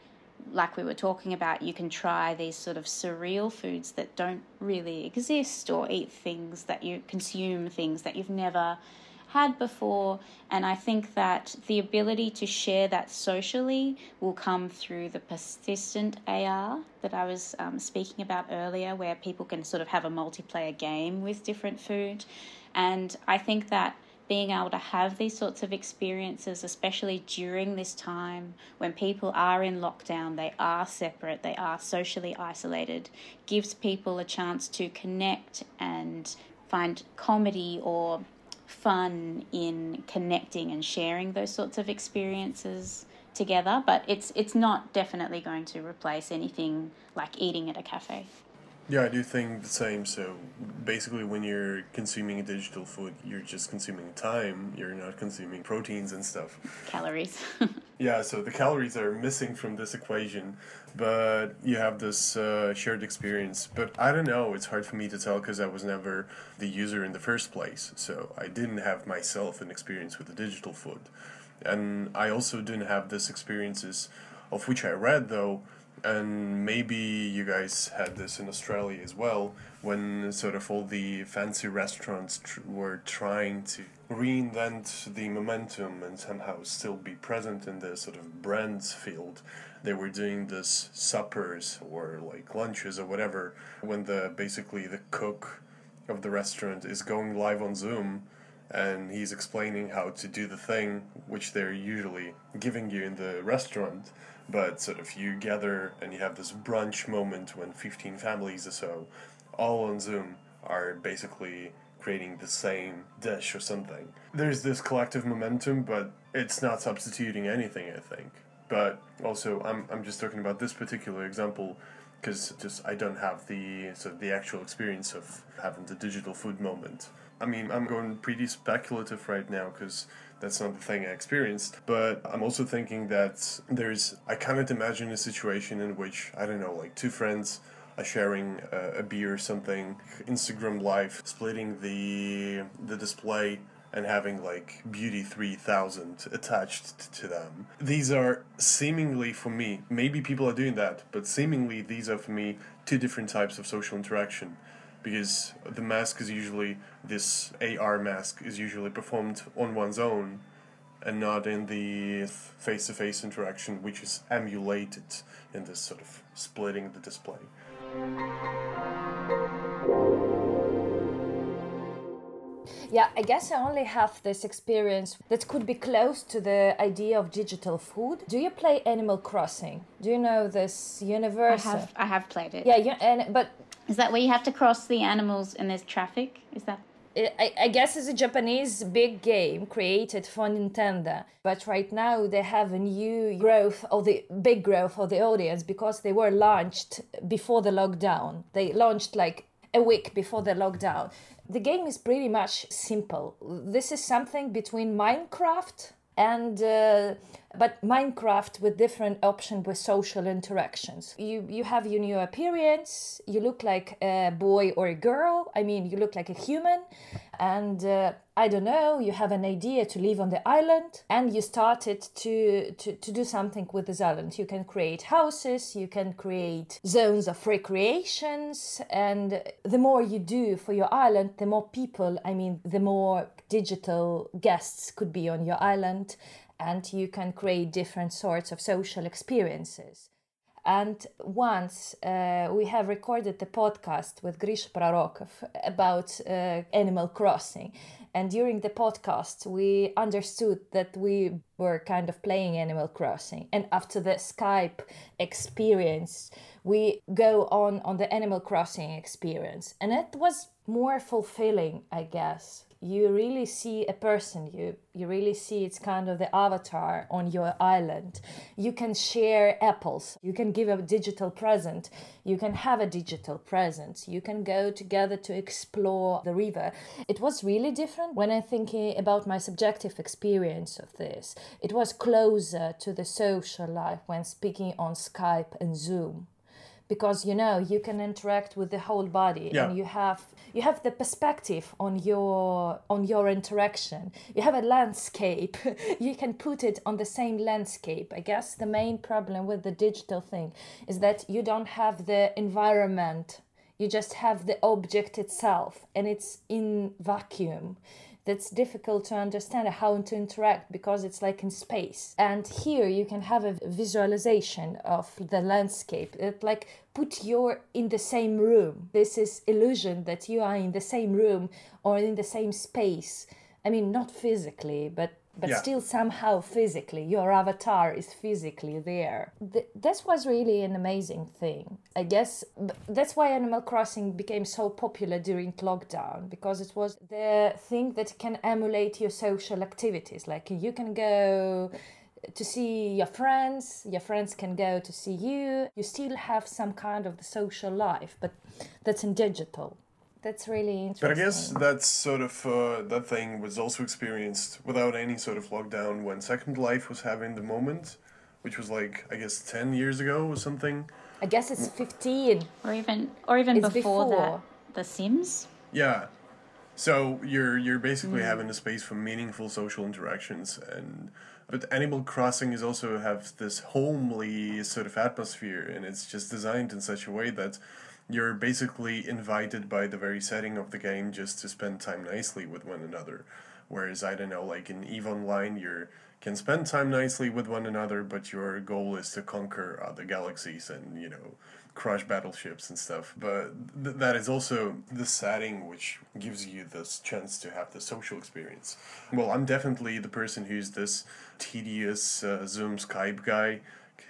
like we were talking about, you can try these sort of surreal foods that don't really exist or eat things that you consume, things that you've never had before. And I think that the ability to share that socially will come through the persistent AR that I was um, speaking about earlier, where people can sort of have a multiplayer game with different food. And I think that being able to have these sorts of experiences, especially during this time when people are in lockdown, they are separate, they are socially isolated, gives people a chance to connect and find comedy or fun in connecting and sharing those sorts of experiences together but it's it's not definitely going to replace anything like eating at a cafe yeah i do think the same so basically when you're consuming a digital food you're just consuming time you're not consuming proteins and stuff calories yeah so the calories are missing from this equation but you have this uh, shared experience. But I don't know, it's hard for me to tell because I was never the user in the first place. So I didn't have myself an experience with the digital food. And I also didn't have this experiences of which I read though and maybe you guys had this in Australia as well, when sort of all the fancy restaurants tr- were trying to reinvent the momentum and somehow still be present in the sort of brands field. They were doing this suppers or like lunches or whatever when the basically the cook of the restaurant is going live on Zoom and he's explaining how to do the thing which they're usually giving you in the restaurant but sort of you gather and you have this brunch moment when 15 families or so all on zoom are basically creating the same dish or something. There's this collective momentum but it's not substituting anything i think. But also i'm, I'm just talking about this particular example because just i don't have the sort of the actual experience of having the digital food moment. I mean, I'm going pretty speculative right now because that's not the thing I experienced. But I'm also thinking that there's, I cannot imagine a situation in which, I don't know, like two friends are sharing a, a beer or something, Instagram live, splitting the the display and having like Beauty 3000 attached to them. These are seemingly for me, maybe people are doing that, but seemingly these are for me two different types of social interaction because the mask is usually this AR mask is usually performed on one's own and not in the face to face interaction which is emulated in this sort of splitting the display. Yeah, I guess I only have this experience that could be close to the idea of digital food. Do you play Animal Crossing? Do you know this universe? I universe? have I have played it. Yeah, you, and but Is that where you have to cross the animals and there's traffic? Is that I, guess it's a Japanese big game created for Nintendo, but right now they have a new growth of the big growth of the audience because they were launched before the lockdown. They launched like a week before the lockdown. The game is pretty much simple. This is something between Minecraft and uh, but Minecraft with different option with social interactions. You you have your new appearance. You look like a boy or a girl. I mean, you look like a human, and uh, I don't know. You have an idea to live on the island, and you started to, to to do something with this island. You can create houses. You can create zones of recreations, and the more you do for your island, the more people. I mean, the more digital guests could be on your island and you can create different sorts of social experiences. And once uh, we have recorded the podcast with Grish Prarokov about uh, Animal Crossing. And during the podcast, we understood that we were kind of playing Animal Crossing. And after the Skype experience, we go on on the Animal Crossing experience. And it was more fulfilling, I guess you really see a person you you really see it's kind of the avatar on your island. You can share apples you can give a digital present you can have a digital present you can go together to explore the river. It was really different when i'm thinking about my subjective experience of this. It was closer to the social life when speaking on skype and zoom because you know you can interact with the whole body Yeah. and you have you have the perspective on your on your interaction. You have a landscape. You can put it on the same landscape. I guess the main problem with the digital thing is that you don't have the environment. You just have the object itself and it's in vacuum that's difficult to understand how to interact because it's like in space. And here you can have a visualization of the landscape. It like put you in the same room. This is illusion that you are in the same room or in the same space. I mean not physically but but Yeah. still somehow physically your avatar is physically there. Th- this was really an amazing thing i guess. That's why animal crossing became so popular during lockdown because it was the thing that can emulate your social activities. Like you can go to see your friends your friends can go to see you. You still have some kind of the social life but that's in digital that's really interesting But I guess that's sort of uh, that thing was also experienced without any sort of lockdown when Second Life was having the moment, which was like I guess ten years ago or something. i guess it's 15 or even or even It's before, before. that The Sims? Yeah. So you're you're basically having a space for meaningful social interactions and But Animal Crossing is also have this homely sort of atmosphere, and it's just designed in such a way that you're basically invited by the very setting of the game just to spend time nicely with one another. Whereas I don't know, like in Eve Online, you can spend time nicely with one another, but your goal is to conquer other galaxies and you know crush battleships and stuff. But th- that is also the setting which gives you this chance to have the social experience. Well, I'm definitely the person who's this tedious uh, Zoom Skype guy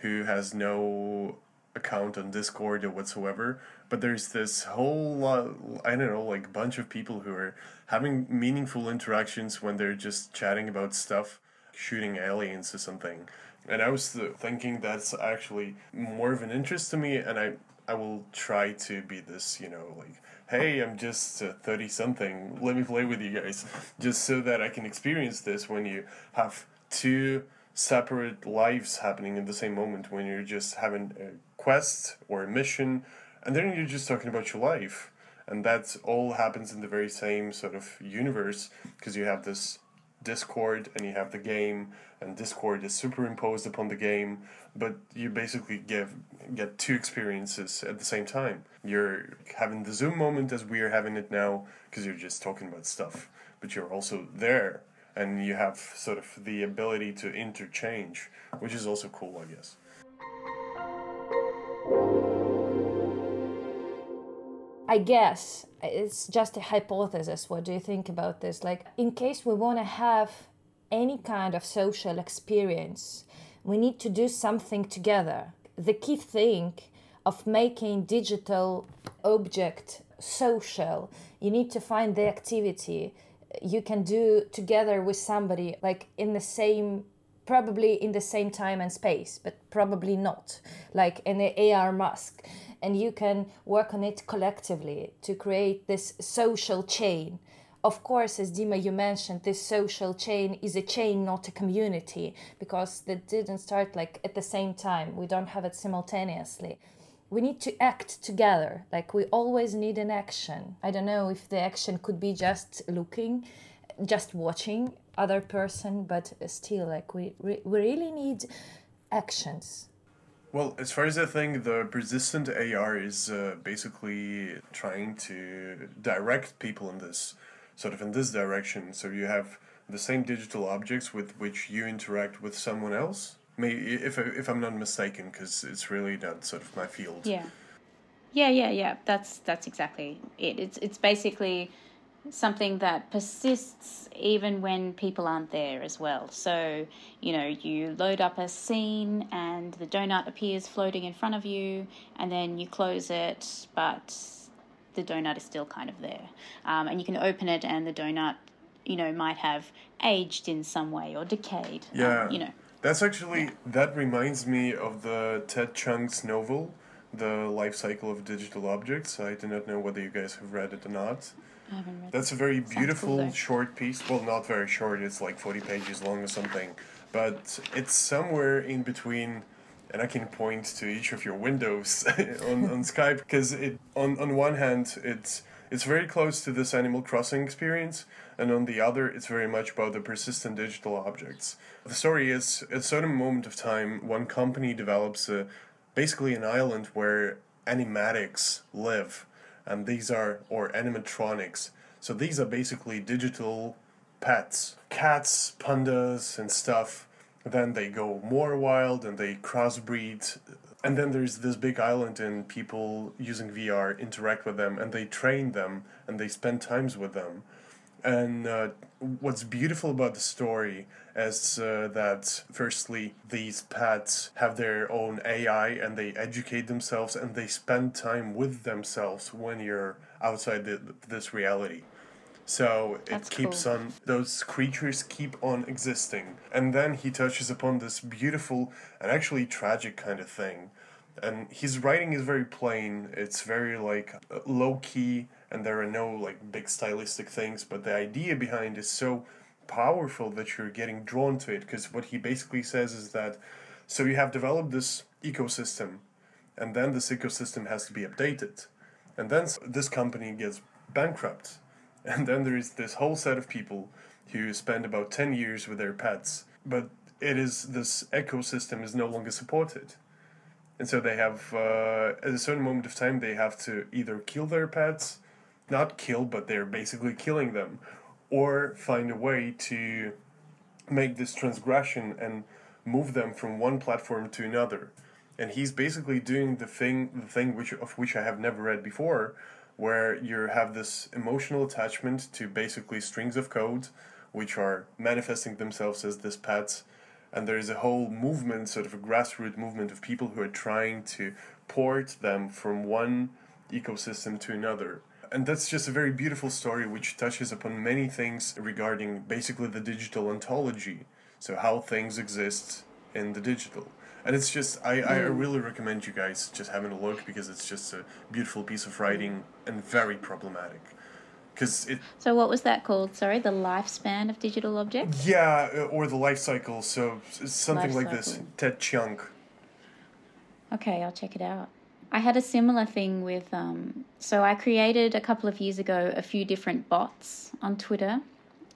who has no account on Discord or whatsoever. But there's this whole lot, I don't know, like bunch of people who are having meaningful interactions when they're just chatting about stuff, shooting aliens or something. And I was thinking that's actually more of an interest to me, and I I will try to be this, you know, like, hey, I'm just thirty something. Let me play with you guys, just so that I can experience this when you have two separate lives happening in the same moment when you're just having a quest or a mission and then you're just talking about your life and that all happens in the very same sort of universe because you have this discord and you have the game and discord is superimposed upon the game but you basically give get two experiences at the same time you're having the zoom moment as we are having it now because you're just talking about stuff but you're also there and you have sort of the ability to interchange, which is also cool, I guess. I guess it's just a hypothesis. What do you think about this? Like, in case we want to have any kind of social experience, we need to do something together. The key thing of making digital object social, you need to find the activity you can do together with somebody like in the same probably in the same time and space but probably not like in the AR mask and you can work on it collectively to create this social chain. Of course as dima you mentioned this social chain is a chain not a community because that didn't start like at the same time. We don't have it simultaneously. We need to act together. Like we always need an action. I don't know if the action could be just looking just watching other person but still like we, we really need actions well, as far as I think, the persistent AR is uh, basically trying to direct people in this sort of in this direction. So you have the same digital objects with which you interact with someone else, Maybe if if I'm not mistaken, because it's really not sort of my field. Yeah, yeah, yeah, yeah. That's that's exactly it. It's it's basically something that persists even when people aren't there as well. So, you know, you load up a scene and the donut appears floating in front of you, and then you close it, but the donut is still kind of there. Um, and you can open it, and the donut, you know, might have aged in some way or decayed. Yeah. Um, you know. That's actually, that reminds me of the Ted Chiang's novel, The Life Cycle of Digital Objects. I do not know whether you guys have read it or not. I haven't read That's a very beautiful short piece. Well, not very short, it's like 40 pages long or something. But it's somewhere in between and I can point to each of your windows on, on Skype because it on, on one hand it's it's very close to this Animal Crossing experience, and on the other, it's very much about the persistent digital objects. The story is at a certain moment of time, one company develops a, basically an island where animatics live, and these are, or animatronics. So these are basically digital pets, cats, pandas, and stuff. Then they go more wild and they crossbreed and then there's this big island and people using VR interact with them and they train them and they spend times with them. And uh, what's beautiful about the story is uh, that, firstly, these pets have their own AI and they educate themselves and they spend time with themselves when you're outside the, this reality. So it That's keeps cool. on, those creatures keep on existing. And then he touches upon this beautiful and actually tragic kind of thing. And his writing is very plain, it's very like low key, and there are no like big stylistic things, but the idea behind is so powerful that you're getting drawn to it. Because what he basically says is that so you have developed this ecosystem, and then this ecosystem has to be updated. And then this company gets bankrupt and then there is this whole set of people who spend about 10 years with their pets but it is this ecosystem is no longer supported. And so they have, uh, at a certain moment of time, they have to either kill their pets, not kill, but they're basically killing them, or find a way to make this transgression and move them from one platform to another. And he's basically doing the thing, the thing which of which I have never read before, where you have this emotional attachment to basically strings of code, which are manifesting themselves as this pets and there is a whole movement, sort of a grassroots movement of people who are trying to port them from one ecosystem to another. And that's just a very beautiful story which touches upon many things regarding basically the digital ontology. So, how things exist in the digital. And it's just, I, I Hmm. really recommend you guys just having a look because it's just a beautiful piece of writing and very problematic. Because it, So, what was that called? Sorry, the lifespan of digital objects? yeah, uh, or the life cycle. So, something Life like this. Ted Chiang. Okay, I'll check it out. I had a similar thing with, um, so I created a couple of years ago a few different bots on Twitter,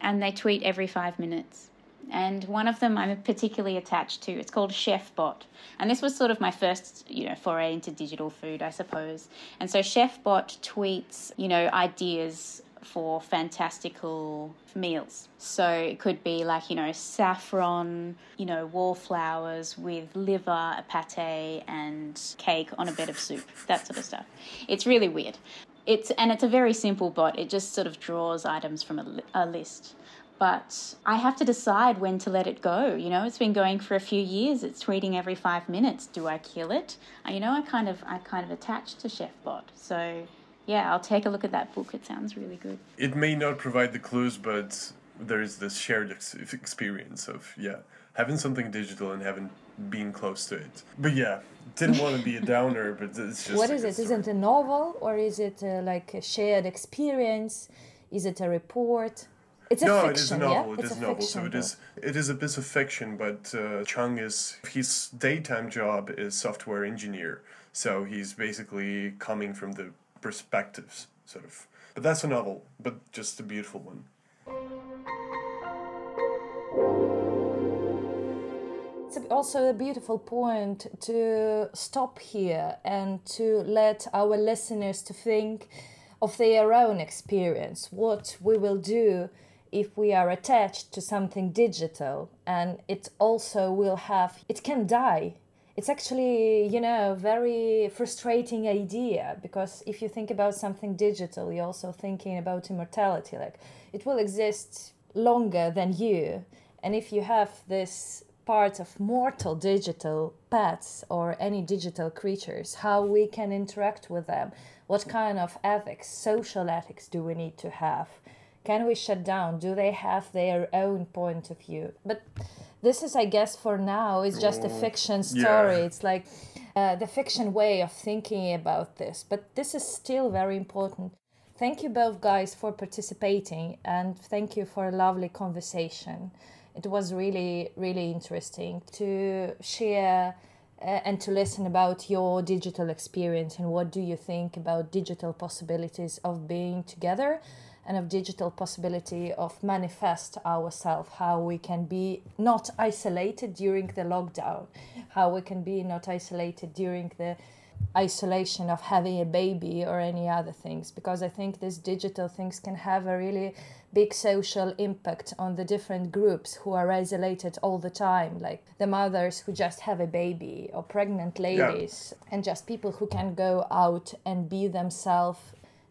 and they tweet every five minutes. And one of them I'm particularly attached to. It's called Chef Bot, and this was sort of my first, you know, foray into digital food, I suppose. And so Chef Bot tweets, you know, ideas for fantastical meals. So it could be like, you know, saffron, you know, wallflowers with liver, a pate, and cake on a bed of soup, that sort of stuff. It's really weird. It's and it's a very simple bot. It just sort of draws items from a, a list. But I have to decide when to let it go. You know, it's been going for a few years. It's tweeting every five minutes. Do I kill it? You know, I kind of I kind of attached to ChefBot. So yeah, I'll take a look at that book. It sounds really good. It may not provide the clues, but there is this shared ex- experience of, yeah, having something digital and having been close to it. But yeah, didn't want to be a downer, but it's just. what a is good it? story. Isn't it a novel or is it uh, like a shared experience? Is it a report? It's a no, fiction, it is a novel. yeah? It it's is a a novel. So fiction it is. It is a bit of fiction, but uh, Chiang is his daytime job is software engineer. So he's basically coming from the perspectives, sort of. But that's a novel, but just a beautiful one. It's also a beautiful point to stop here and to let our listeners to think of their own experience, what we will do if we are attached to something digital and it also will have it can die it's actually you know very frustrating idea because if you think about something digital you're also thinking about immortality like it will exist longer than you. And if you have this part of mortal digital pets or any digital creatures how we can interact with them? What kind of ethics social ethics do we need to have can we shut down? Do they have their own point of view? But this is i guess for now is just a Oh, fiction yeah. story. It's like uh, the fiction way of thinking about this. But this is still very important. Thank you both guys for participating and thank you for a lovely conversation. It was really really interesting to share uh, and to listen about your digital experience and what do you think about digital possibilities of being together and of digital possibility of manifest ourselves how we can be not isolated during the lockdown how we can be not isolated during the isolation of having a baby or any other things because i think these digital things can have a really big social impact on the different groups who are isolated all the time like the mothers who just have a baby or pregnant ladies and just people who can go out and be themselves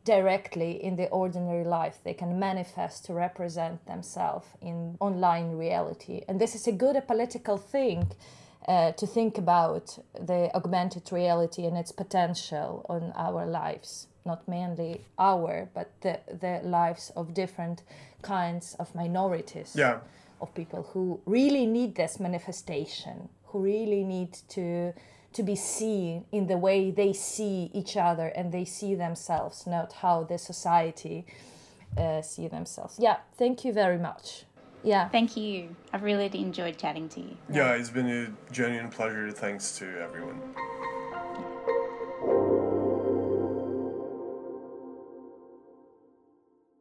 directly in the ordinary life. They can manifest to represent themselves in online reality. And this is a good a political thing uh, to think about the augmented reality and its potential on our lives. Not mainly our but the, the lives of different kinds of minorities. Yeah. of people who really need this manifestation who really need to to be seen in the way they see each other and they see themselves not how the society uh, see themselves yeah thank you very much yeah Thank you. I've really enjoyed chatting to you. Yeah, it's been a genuine pleasure. Thanks to everyone.